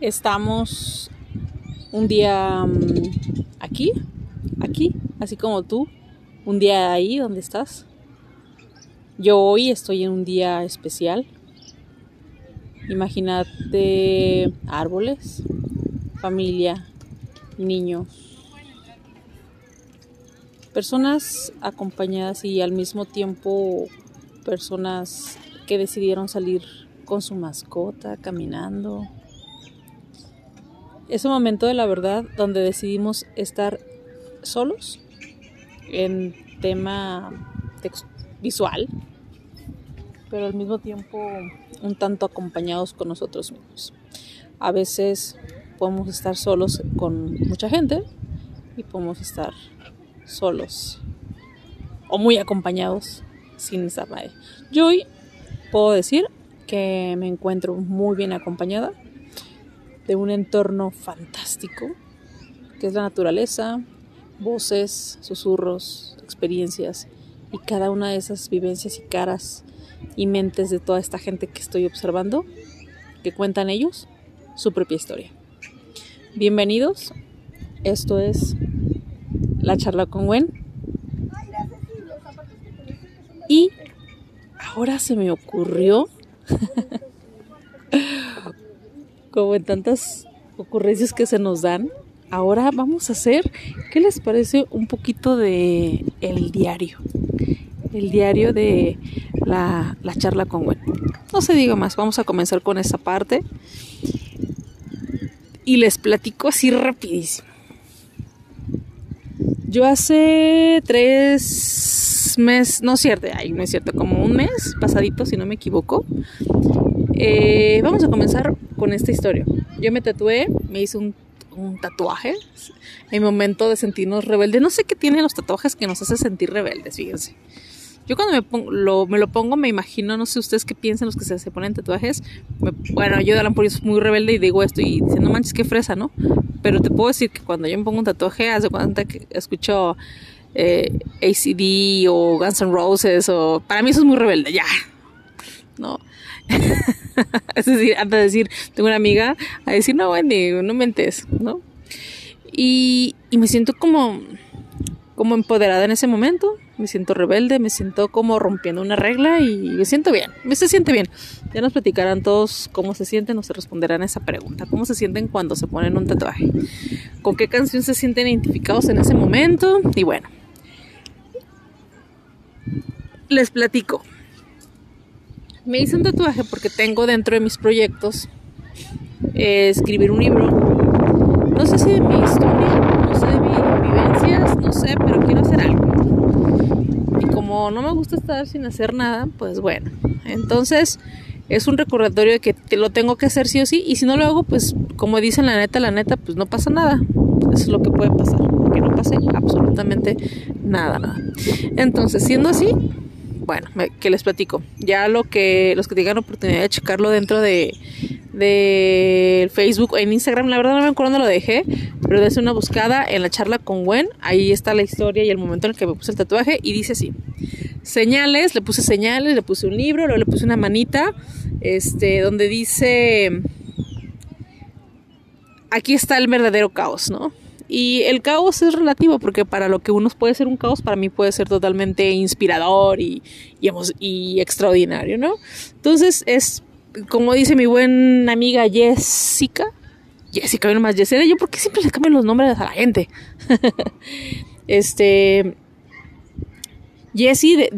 Estamos un día mm, aquí, aquí, así como tú, un día ahí donde estás. Yo hoy estoy en un día especial. Imagínate árboles, familia, niños, personas acompañadas y al mismo tiempo personas que decidieron salir con su mascota caminando. Es un momento de la verdad donde decidimos estar solos en tema visual, pero al mismo tiempo un tanto acompañados con nosotros mismos. A veces podemos estar solos con mucha gente y podemos estar solos o muy acompañados sin esa madre. Yo hoy puedo decir que me encuentro muy bien acompañada de un entorno fantástico que es la naturaleza, voces, susurros, experiencias y cada una de esas vivencias y caras y mentes de toda esta gente que estoy observando, que cuentan ellos su propia historia. Bienvenidos, esto es la charla con Gwen. Y ahora se me ocurrió, como en tantas ocurrencias que se nos dan, ahora vamos a hacer, ¿qué les parece un poquito de el diario? El diario de la, la charla con Gwen. No se diga más, vamos a comenzar con esa parte. Y les platico así rapidísimo. Yo hace tres meses, no es cierto, ay, no es cierto, como un mes pasadito, si no me equivoco. Eh, vamos a comenzar con esta historia. Yo me tatué, me hice un, tatuaje en mi momento de sentirnos rebeldes. No sé qué tienen los tatuajes que nos hace sentir rebeldes, fíjense. Yo cuando me, pongo, lo, me pongo me imagino, no sé ustedes qué piensan los que se, se ponen tatuajes. bueno, yo de Alan por muy rebelde y digo esto y dicen, no manches, qué fresa, ¿no? Pero te puedo decir que cuando yo me pongo un tatuaje, hace cuenta que escucho eh, ACD o Guns N' Roses o... Para mí eso es muy rebelde, ya. ¿No? es decir, antes de decir, tengo una amiga a decir, no, Wendy, no mentes, ¿no? Y, y me siento como, como empoderada en ese momento me siento rebelde, me siento como rompiendo una regla y me siento bien, me se siente bien. Ya nos platicarán todos cómo se sienten se responderán esa pregunta, cómo se sienten cuando se ponen un tatuaje, con qué canción se sienten identificados en ese momento y bueno. Les platico. Me hice un tatuaje porque tengo dentro de mis proyectos eh, escribir un libro. No sé si de mi historia, no sé de mis vivencias, no sé, pero quiero hacer algo no me gusta estar sin hacer nada, pues bueno. Entonces es un recordatorio de que lo tengo que hacer sí o sí. Y si no lo hago, pues como dicen la neta, la neta, pues no pasa nada. Eso es lo que puede pasar. Que no pase absolutamente nada, nada. Entonces, siendo así, bueno, que les platico. Ya lo que los que tengan oportunidad de checarlo dentro de, de Facebook en Instagram, la verdad no me acuerdo dónde lo dejé, pero desde una buscada en la charla con Gwen, ahí está la historia y el momento en el que me puse el tatuaje y dice así. Señales, le puse señales, le puse un libro, luego le puse una manita, este, donde dice aquí está el verdadero caos, ¿no? Y el caos es relativo porque para lo que uno puede ser un caos, para mí puede ser totalmente inspirador y, y, y extraordinario, ¿no? Entonces es como dice mi buena amiga Jessica, Jessica, no más Jessica, yo porque siempre le cambio los nombres a la gente. este, Jessie,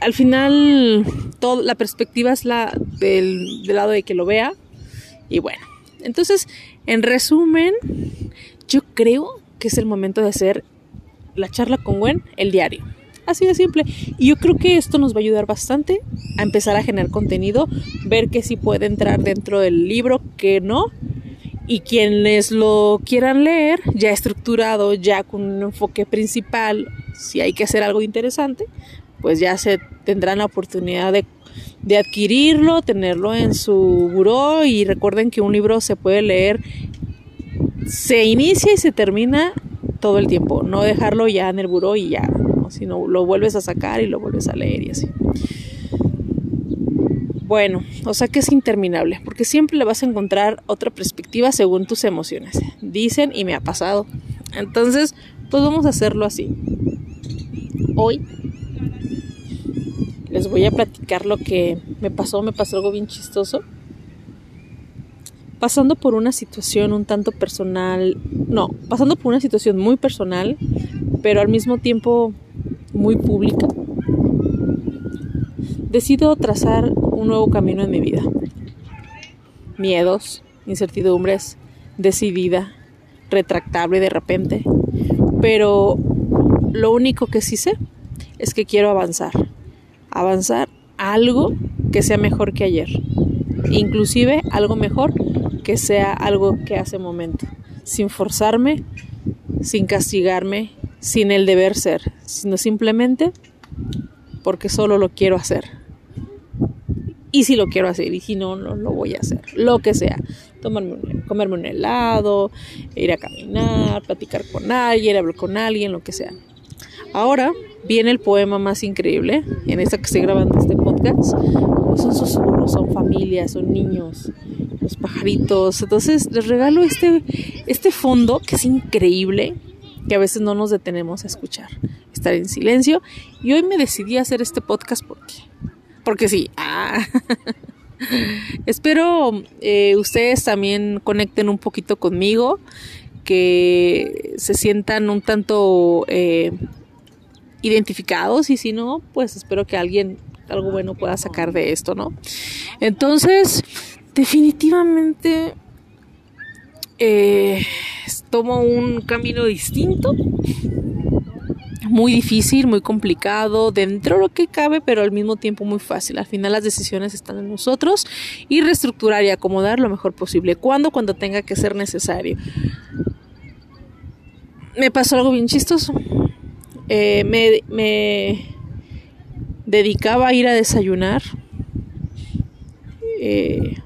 al final, toda la perspectiva es la del lado de que lo vea. Y bueno, entonces, en resumen, yo creo que es el momento de hacer la charla con Gwen, el diario. Así de simple. Y yo creo que esto nos va a ayudar bastante a empezar a generar contenido, ver que si puede entrar dentro del libro, que no. Y quienes lo quieran leer, ya estructurado, ya con un enfoque principal, si hay que hacer algo interesante, pues ya se tendrán la oportunidad de, de adquirirlo, tenerlo en su buró y recuerden que un libro se puede leer, se inicia y se termina todo el tiempo, no dejarlo ya en el buró y ya sino lo vuelves a sacar y lo vuelves a leer y así. Bueno, o sea que es interminable, porque siempre le vas a encontrar otra perspectiva según tus emociones. Dicen y me ha pasado. Entonces, pues vamos a hacerlo así. Hoy les voy a platicar lo que me pasó, me pasó algo bien chistoso. Pasando por una situación un tanto personal, no, pasando por una situación muy personal, pero al mismo tiempo muy pública, decido trazar un nuevo camino en mi vida. Miedos, incertidumbres, decidida, retractable de repente, pero lo único que sí sé es que quiero avanzar avanzar algo que sea mejor que ayer. Inclusive algo mejor que sea algo que hace momento. Sin forzarme, sin castigarme, sin el deber ser, sino simplemente porque solo lo quiero hacer. Y si lo quiero hacer, y si no, no lo voy a hacer. Lo que sea. Tomarme comerme un helado, ir a caminar, platicar con alguien, hablar con alguien, lo que sea. Ahora viene el poema más increíble, en esta que estoy grabando este podcast. Pues son susurros, son familias, son niños, los pajaritos. Entonces les regalo este, este fondo que es increíble, que a veces no nos detenemos a escuchar, estar en silencio. Y hoy me decidí a hacer este podcast porque, porque sí. Ah. Espero eh, ustedes también conecten un poquito conmigo, que se sientan un tanto... Eh, identificados y si no, pues espero que alguien algo bueno pueda sacar de esto, ¿no? Entonces, definitivamente eh, tomo un camino distinto, muy difícil, muy complicado, dentro de lo que cabe, pero al mismo tiempo muy fácil. Al final las decisiones están en nosotros y reestructurar y acomodar lo mejor posible. ¿Cuándo? Cuando tenga que ser necesario. Me pasó algo bien chistoso. Eh, me, dedicaba a ir a desayunar. Eh,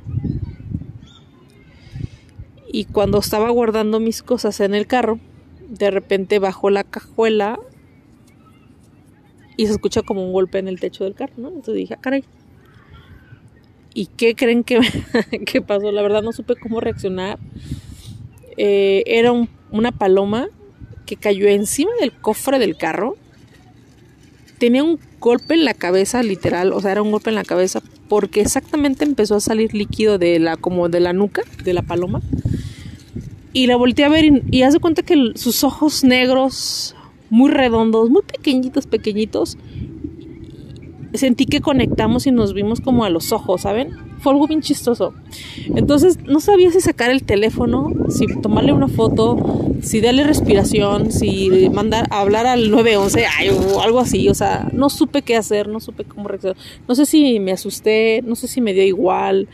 y cuando estaba guardando mis cosas en el carro, de repente bajó la cajuela y se escucha como un golpe en el techo del carro, ¿no? Entonces dije, ah, caray. ¿Y qué creen que, pasó? La verdad no supe cómo reaccionar. Eh, era una paloma que cayó encima del cofre del carro. Tenía un golpe en la cabeza, literal, o sea, era un golpe en la cabeza porque exactamente empezó a salir líquido de la como de la nuca de la paloma. Y la volteé a ver y, y hace cuenta que sus ojos negros, muy redondos, muy pequeñitos, pequeñitos, sentí que conectamos y nos vimos como a los ojos, ¿saben? Fue algo bien chistoso. Entonces no sabía si sacar el teléfono, si tomarle una foto, si darle respiración, si mandar a hablar al 911, o algo así. O sea, no supe qué hacer, no supe cómo reaccionar. No sé si me asusté, no sé si me dio igual,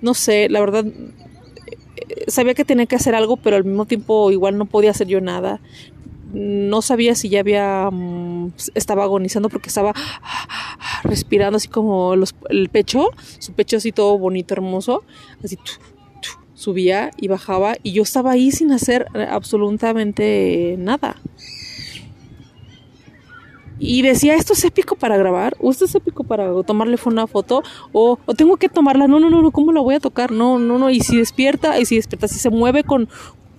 no sé, la verdad eh, sabía que tenía que hacer algo, pero al mismo tiempo igual no podía hacer yo nada no sabía si ya había mm, estaba agonizando porque estaba respirando así como el pecho, su pecho así todo bonito, hermoso, así subía y bajaba y yo estaba ahí sin hacer absolutamente nada. Y decía, ¿esto es épico para grabar? ¿O esto es épico para tomarle una foto? ¿O, ¿O, tengo que tomarla? No, no, no, no, ¿cómo la voy a tocar? No, no, no. Y si despierta, y si despierta, si se mueve con,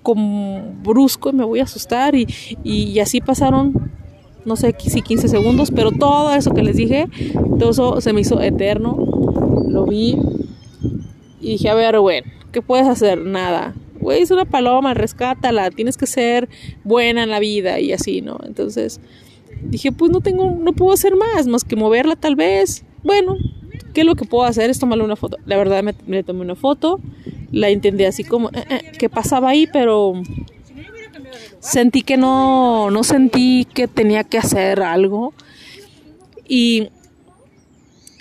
como brusco y me voy a asustar y, y, así pasaron no sé si 15 segundos, pero todo eso que les dije, todo eso se me hizo eterno. Lo vi y dije, a ver, güey, ¿qué puedes hacer? Nada. Güey, es una paloma, rescátala, tienes que ser buena en la vida y así, ¿no? Entonces dije, pues no tengo, no puedo hacer más, más que moverla tal vez. Bueno, ¿qué es lo que puedo hacer? Es tomarle una foto. La verdad me, tomé una foto la entendí así como eh, eh, que pasaba ahí, pero sentí que no, no sentí que tenía que hacer algo y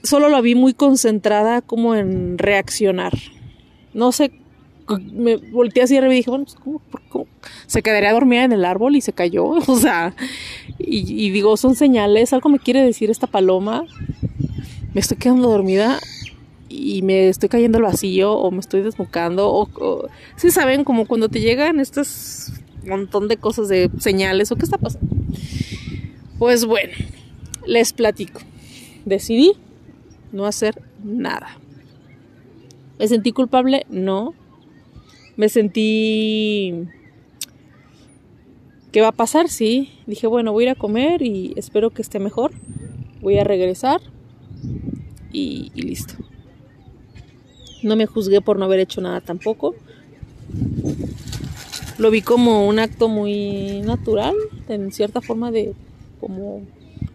solo la vi muy concentrada como en reaccionar. No sé, me volteé así y dije, bueno, pues, ¿cómo, Se quedaría dormida en el árbol y se cayó, o sea, y digo, son señales, algo me quiere decir esta paloma, me estoy quedando dormida y me estoy cayendo al vacío o me estoy desbocando o, si saben como cuando te llegan estos montón de cosas de señales o qué está pasando pues bueno les platico decidí no hacer nada ¿Me sentí culpable? No. Me sentí... ¿Qué va a pasar? Sí. Dije, bueno, voy a ir a comer y espero que esté mejor. Voy a regresar y, listo. No me juzgué por no haber hecho nada tampoco. Lo vi como un acto muy natural, en cierta forma de como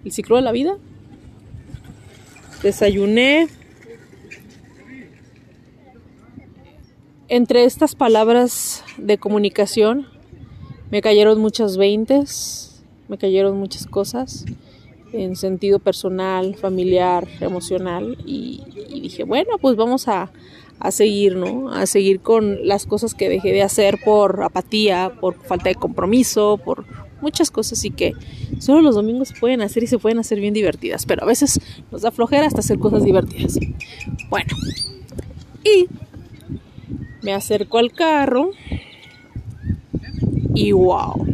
el ciclo de la vida. Desayuné, entre estas palabras de comunicación me cayeron muchas veintes, me cayeron muchas cosas en sentido personal, familiar, emocional y, dije, bueno, pues vamos a, a, seguir, ¿no? A seguir con las cosas que dejé de hacer por apatía, por falta de compromiso, por muchas cosas y que solo los domingos se pueden hacer y se pueden hacer bien divertidas, pero a veces nos da flojera hasta hacer cosas divertidas. Bueno, y me acerco al carro y wow,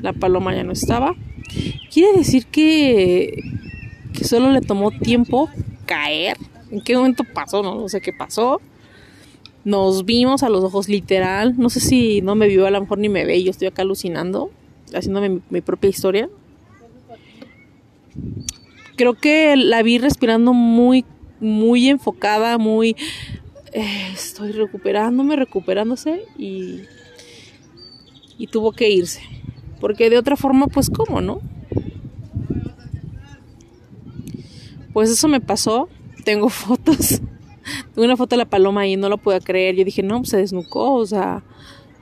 la paloma ya no estaba. Quiere decir que, solo le tomó tiempo caer. ¿En qué momento pasó? No, no sé qué pasó. Nos vimos a los ojos literal. No sé si no me vio, a lo mejor ni me ve. Yo estoy acá alucinando, haciéndome mi, mi propia historia. Creo que la vi respirando muy, muy enfocada, muy eh, estoy recuperándome, recuperándose y, y tuvo que irse. Porque de otra forma, pues cómo, ¿no? Pues eso me pasó. Tengo fotos. Tengo una foto de la paloma y no lo puedo creer. Yo dije, no, pues se desnucó, o sea,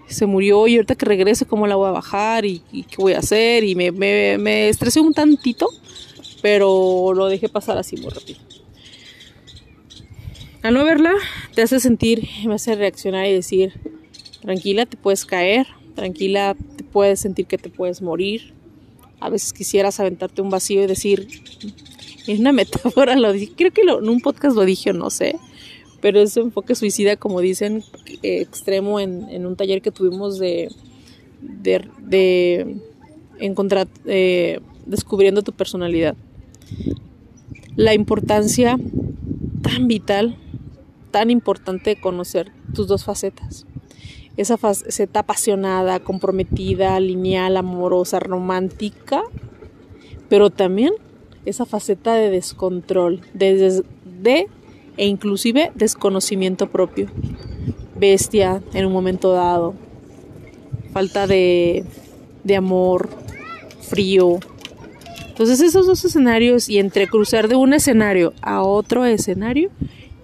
se murió y ahorita que regrese, ¿cómo la voy a bajar? ¿Y, y qué voy a hacer? Y me, me, me estresé un tantito, pero lo dejé pasar así muy rápido. Al no verla, te hace sentir, me hace reaccionar y decir, tranquila, te puedes caer, tranquila, te puedes sentir que te puedes morir. A veces quisieras aventarte un vacío y decir, es una metáfora, lo dije, creo que en un podcast lo dije no sé, pero ese enfoque suicida, como dicen, extremo en, en, un taller que tuvimos de, de, de encontrar, eh, descubriendo tu personalidad. La importancia tan vital tan importante conocer tus dos facetas. Esa faceta apasionada, comprometida, lineal, amorosa, romántica, pero también esa faceta de descontrol, de, de e inclusive desconocimiento propio. Bestia en un momento dado, falta de, de amor, frío. Entonces esos dos escenarios y entre cruzar de un escenario a otro escenario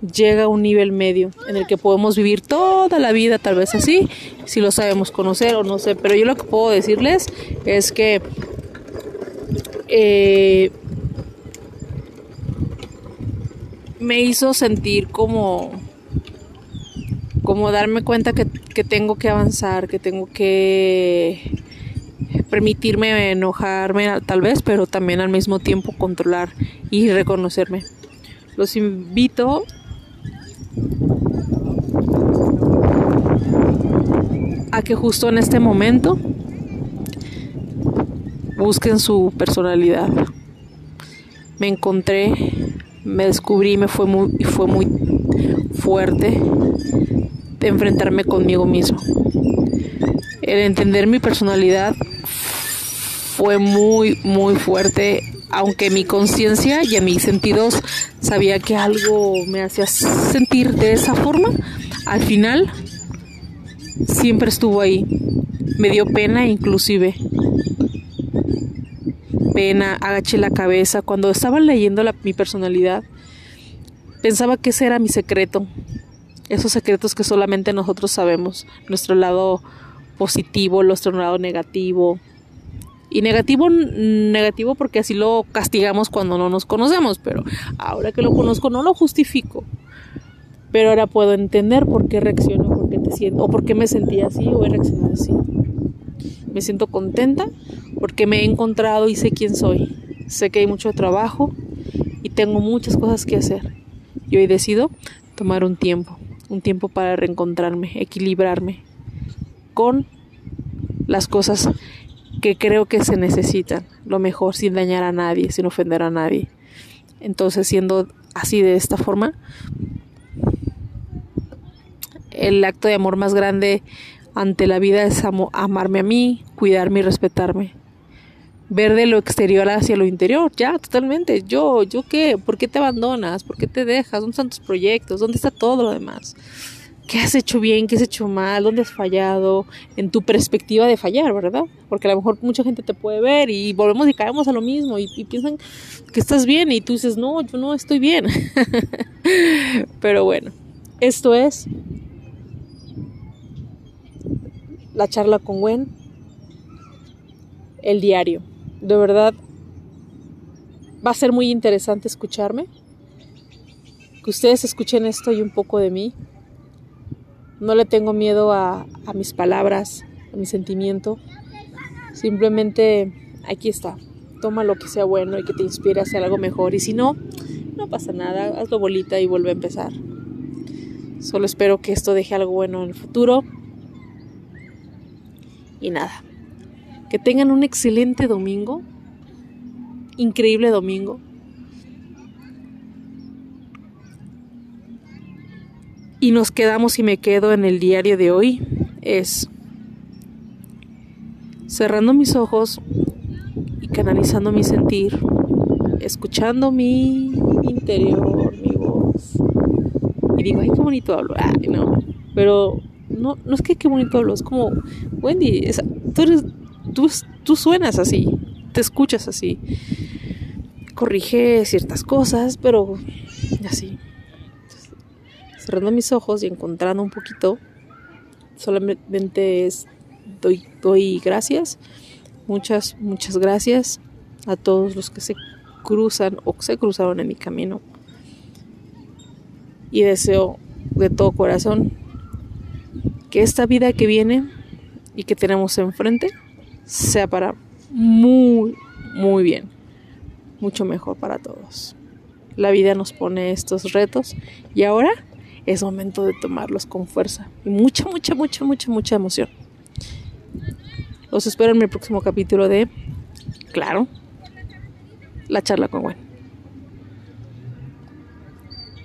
llega a un nivel medio en el que podemos vivir toda la vida tal vez así, si lo sabemos conocer o no sé, pero yo lo que puedo decirles es que eh, me hizo sentir como como darme cuenta que, que tengo que avanzar, que tengo que permitirme enojarme tal vez, pero también al mismo tiempo controlar y reconocerme. Los invito a que justo en este momento busquen su personalidad. Me encontré, me descubrí, me fue muy, fue muy fuerte de enfrentarme conmigo mismo. El entender mi personalidad fue muy, muy fuerte, aunque mi conciencia y a mis sentidos sabía que algo me hacía sentir de esa forma, al final siempre estuvo ahí. Me dio pena inclusive. Pena, agaché la cabeza. Cuando estaba leyendo mi personalidad, pensaba que ese era mi secreto. Esos secretos que solamente nosotros sabemos. Nuestro lado positivo, nuestro lado negativo. Y negativo, negativo porque así lo castigamos cuando no nos conocemos, pero ahora que lo conozco no lo justifico. Pero ahora puedo entender por qué reacciono, por qué te siento, o por qué me sentí así o he reaccionado así. Me siento contenta porque me he encontrado y sé quién soy. Sé que hay mucho trabajo y tengo muchas cosas que hacer. Y hoy decido tomar un tiempo, un tiempo para reencontrarme, equilibrarme con las cosas que creo que se necesitan, lo mejor sin dañar a nadie, sin ofender a nadie. Entonces, siendo así de esta forma, el acto de amor más grande ante la vida es amarme a mí, cuidarme y respetarme. Ver de lo exterior hacia lo interior, ya, totalmente. Yo, ¿yo qué? ¿Por qué te abandonas? ¿Por qué te dejas? ¿Dónde están tus proyectos? ¿Dónde está todo lo demás? ¿Qué has hecho bien? ¿Qué has hecho mal? ¿Dónde has fallado? En tu perspectiva de fallar, ¿verdad? Porque a lo mejor mucha gente te puede ver y volvemos y caemos a lo mismo y, y piensan que estás bien y tú dices, no, yo no estoy bien. Pero bueno, esto es la charla con Gwen, el diario. De verdad, va a ser muy interesante escucharme, que ustedes escuchen esto y un poco de mí. No le tengo miedo a, mis palabras, a mi sentimiento. Simplemente aquí está. Toma lo que sea bueno y que te inspire a hacer algo mejor. Y si no, no pasa nada. Hazlo bolita y vuelve a empezar. Solo espero que esto deje algo bueno en el futuro y nada. Que tengan un excelente domingo. Increíble domingo. Y nos quedamos y me quedo en el diario de hoy. Es cerrando mis ojos y canalizando mi sentir, escuchando mi interior, mi voz. Y digo, ay, qué bonito hablo. Ay, no. Pero no, no es que qué bonito hablo, es como, Wendy, tú, eres, tú, suenas así, te escuchas así. Corrige ciertas cosas, pero así. Cerrando mis ojos y encontrando un poquito, solamente es, doy, doy gracias, muchas, muchas gracias a todos los que se cruzan o se cruzaron en mi camino. Y deseo de todo corazón que esta vida que viene y que tenemos enfrente sea para muy, muy bien, mucho mejor para todos. La vida nos pone estos retos y ahora es momento de tomarlos con fuerza y mucha, mucha, mucha, mucha, mucha emoción. Los espero en mi próximo capítulo de, claro, la charla con Gwen.